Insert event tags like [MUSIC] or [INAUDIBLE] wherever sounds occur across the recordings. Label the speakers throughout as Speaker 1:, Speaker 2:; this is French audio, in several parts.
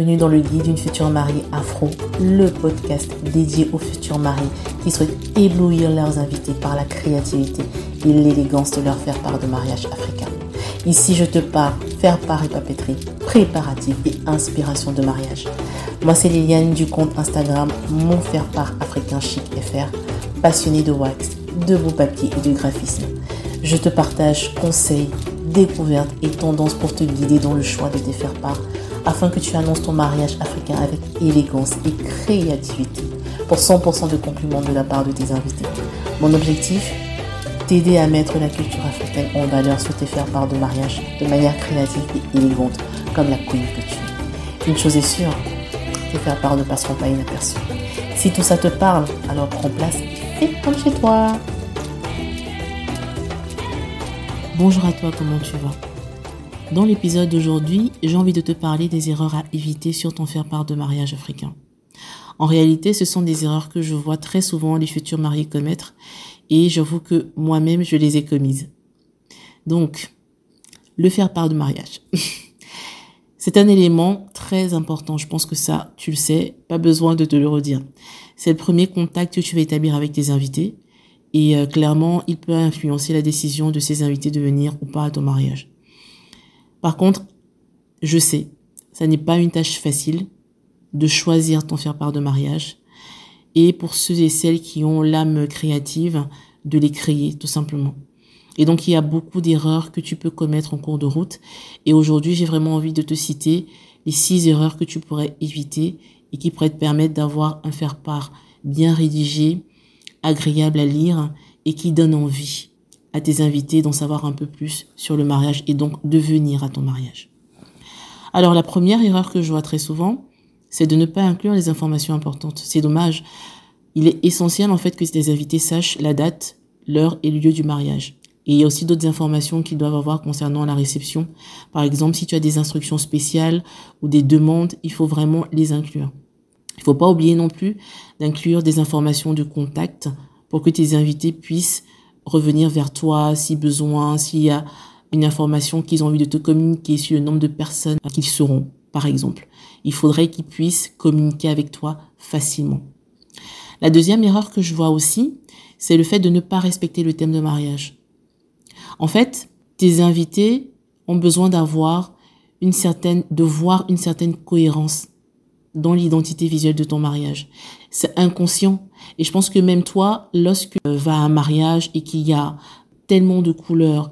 Speaker 1: Bienvenue dans le guide d'une future mariée afro, le podcast dédié aux futurs mariés qui souhaitent éblouir leurs invités par la créativité et l'élégance de leur faire part de mariage africain. Ici, je te parle faire part et papeterie, préparatifs et inspiration de mariage. Moi, c'est Liliane du compte Instagram Mon Faire Part Africain Chic FR, passionnée de wax, de beaux papiers et de graphisme. Je te partage conseils, découvertes et tendances pour te guider dans le choix de tes faire part afin que tu annonces ton mariage africain avec élégance et créativité pour 100% de compliments de la part de tes invités. Mon objectif T'aider à mettre la culture africaine en valeur sur tes faire part de mariage de manière créative et élégante comme la queen que tu es. Une chose est sûre, tes faire part ne passeront pas inaperçus. Si tout ça te parle, alors prends place et fais chez toi. Bonjour à toi, comment tu vas? Dans l'épisode d'aujourd'hui, j'ai envie de te parler des erreurs à éviter sur ton faire-part de mariage africain. En réalité, ce sont des erreurs que je vois très souvent les futurs mariés commettre et j'avoue que moi-même, je les ai commises. Donc, le faire-part de mariage. [LAUGHS] C'est un élément très important. Je pense que ça, tu le sais, pas besoin de te le redire. C'est le premier contact que tu vas établir avec tes invités. Et euh, clairement, il peut influencer la décision de ses invités de venir ou pas à ton mariage. Par contre, je sais, ça n'est pas une tâche facile de choisir ton faire-part de mariage. Et pour ceux et celles qui ont l'âme créative, de les créer, tout simplement. Et donc, il y a beaucoup d'erreurs que tu peux commettre en cours de route. Et aujourd'hui, j'ai vraiment envie de te citer les six erreurs que tu pourrais éviter et qui pourraient te permettre d'avoir un faire-part bien rédigé, agréable à lire et qui donne envie à tes invités d'en savoir un peu plus sur le mariage et donc de venir à ton mariage. Alors la première erreur que je vois très souvent, c'est de ne pas inclure les informations importantes. C'est dommage. Il est essentiel en fait que tes invités sachent la date, l'heure et le lieu du mariage. Et il y a aussi d'autres informations qu'ils doivent avoir concernant la réception. Par exemple, si tu as des instructions spéciales ou des demandes, il faut vraiment les inclure. Il faut pas oublier non plus d'inclure des informations de contact pour que tes invités puissent revenir vers toi si besoin, s'il y a une information qu'ils ont envie de te communiquer sur le nombre de personnes qu'ils seront, par exemple. Il faudrait qu'ils puissent communiquer avec toi facilement. La deuxième erreur que je vois aussi, c'est le fait de ne pas respecter le thème de mariage. En fait, tes invités ont besoin d'avoir une certaine, de voir une certaine cohérence dans l'identité visuelle de ton mariage. C'est inconscient. Et je pense que même toi, lorsque tu vas à un mariage et qu'il y a tellement de couleurs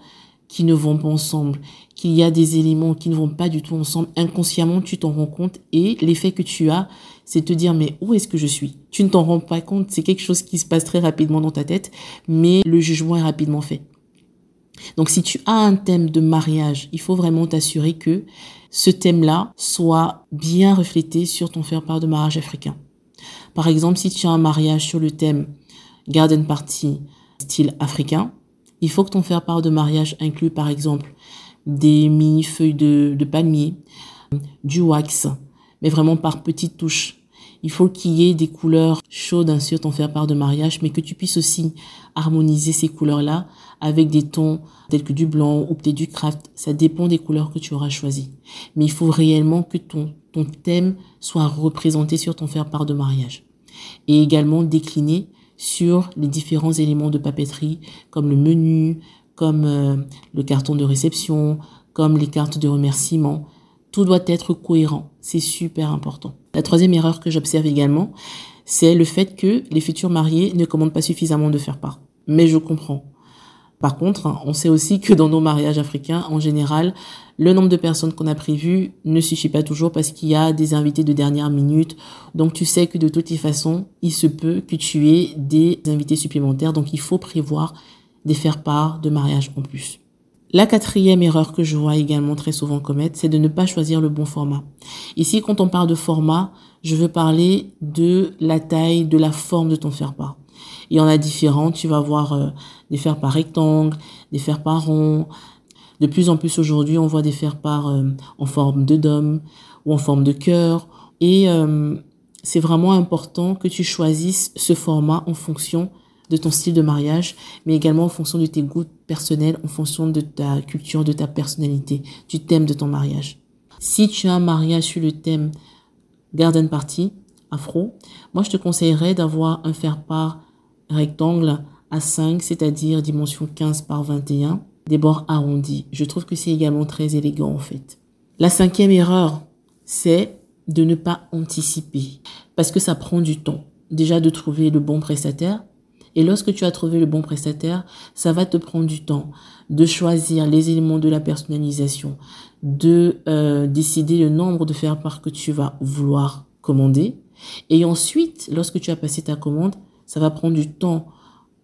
Speaker 1: qui ne vont pas ensemble, qu'il y a des éléments qui ne vont pas du tout ensemble, inconsciemment, tu t'en rends compte et l'effet que tu as, c'est te dire mais où est-ce que je suis? Tu ne t'en rends pas compte, c'est quelque chose qui se passe très rapidement dans ta tête, mais le jugement est rapidement fait. Donc si tu as un thème de mariage, il faut vraiment t'assurer que ce thème-là soit bien reflété sur ton faire-part de mariage africain. Par exemple, si tu as un mariage sur le thème garden party style africain, il faut que ton faire-part de mariage inclue par exemple des mini-feuilles de, de palmier, du wax, mais vraiment par petites touches. Il faut qu'il y ait des couleurs chaudes sur ton faire-part de mariage, mais que tu puisses aussi harmoniser ces couleurs-là avec des tons tels que du blanc ou peut-être du craft. Ça dépend des couleurs que tu auras choisies. Mais il faut réellement que ton, ton thème soit représenté sur ton faire-part de mariage. Et également décliné sur les différents éléments de papeterie, comme le menu, comme euh, le carton de réception, comme les cartes de remerciement. Tout doit être cohérent. C'est super important. La troisième erreur que j'observe également, c'est le fait que les futurs mariés ne commandent pas suffisamment de faire part. Mais je comprends. Par contre, hein, on sait aussi que dans nos mariages africains, en général, le nombre de personnes qu'on a prévu ne suffit pas toujours parce qu'il y a des invités de dernière minute. Donc tu sais que de toutes les façons, il se peut que tu aies des invités supplémentaires. Donc il faut prévoir des faire part de mariage en plus. La quatrième erreur que je vois également très souvent commettre, c'est de ne pas choisir le bon format. Ici, quand on parle de format, je veux parler de la taille, de la forme de ton faire-part. Il y en a différents. Tu vas voir euh, des faire par rectangle, des faire par rond. De plus en plus aujourd'hui, on voit des faire par euh, en forme de dôme ou en forme de cœur. Et euh, c'est vraiment important que tu choisisses ce format en fonction de ton style de mariage, mais également en fonction de tes goûts personnels, en fonction de ta culture, de ta personnalité, du thème de ton mariage. Si tu as un mariage sur le thème garden party, afro, moi je te conseillerais d'avoir un faire-part rectangle à 5, c'est-à-dire dimension 15 par 21, des bords arrondis. Je trouve que c'est également très élégant en fait. La cinquième erreur, c'est de ne pas anticiper parce que ça prend du temps. Déjà de trouver le bon prestataire. Et lorsque tu as trouvé le bon prestataire, ça va te prendre du temps de choisir les éléments de la personnalisation, de euh, décider le nombre de faire part que tu vas vouloir commander. Et ensuite, lorsque tu as passé ta commande, ça va prendre du temps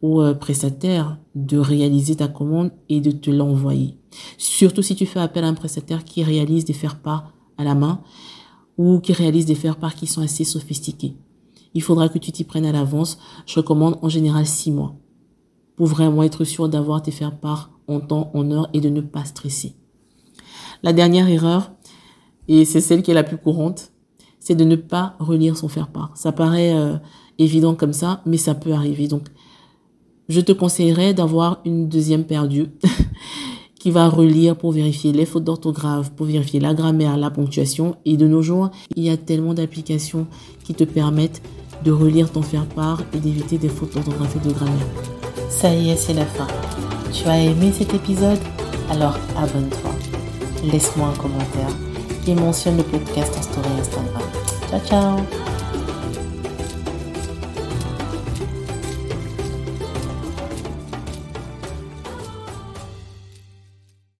Speaker 1: au euh, prestataire de réaliser ta commande et de te l'envoyer. Surtout si tu fais appel à un prestataire qui réalise des faire-part à la main ou qui réalise des faire-part qui sont assez sophistiqués. Il faudra que tu t'y prennes à l'avance. Je recommande en général six mois pour vraiment être sûr d'avoir tes faire-part en temps, en heure et de ne pas stresser. La dernière erreur, et c'est celle qui est la plus courante, c'est de ne pas relire son faire-part. Ça paraît euh, évident comme ça, mais ça peut arriver. Donc, je te conseillerais d'avoir une deuxième perdue [LAUGHS] qui va relire pour vérifier les fautes d'orthographe, pour vérifier la grammaire, la ponctuation. Et de nos jours, il y a tellement d'applications qui te permettent de relire ton faire-part et d'éviter des fautes d'orthographe de grammaire.
Speaker 2: Ça y est, c'est la fin. Tu as aimé cet épisode? Alors abonne-toi. Laisse-moi un commentaire et mentionne le podcast en story Instagram. Ciao ciao